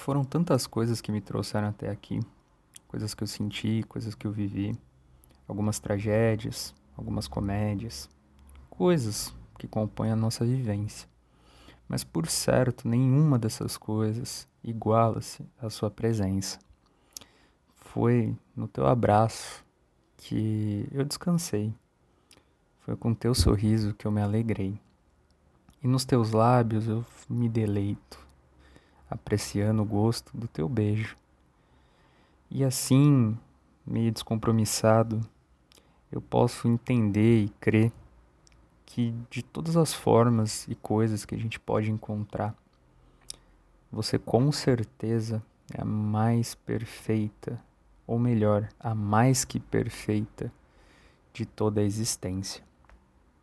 foram tantas coisas que me trouxeram até aqui. Coisas que eu senti, coisas que eu vivi. Algumas tragédias, algumas comédias. Coisas que compõem a nossa vivência. Mas por certo, nenhuma dessas coisas iguala-se à sua presença. Foi no teu abraço que eu descansei. Foi com teu sorriso que eu me alegrei. E nos teus lábios eu me deleito, apreciando o gosto do teu beijo. E assim, meio descompromissado, eu posso entender e crer que de todas as formas e coisas que a gente pode encontrar, você com certeza é a mais perfeita, ou melhor, a mais que perfeita de toda a existência.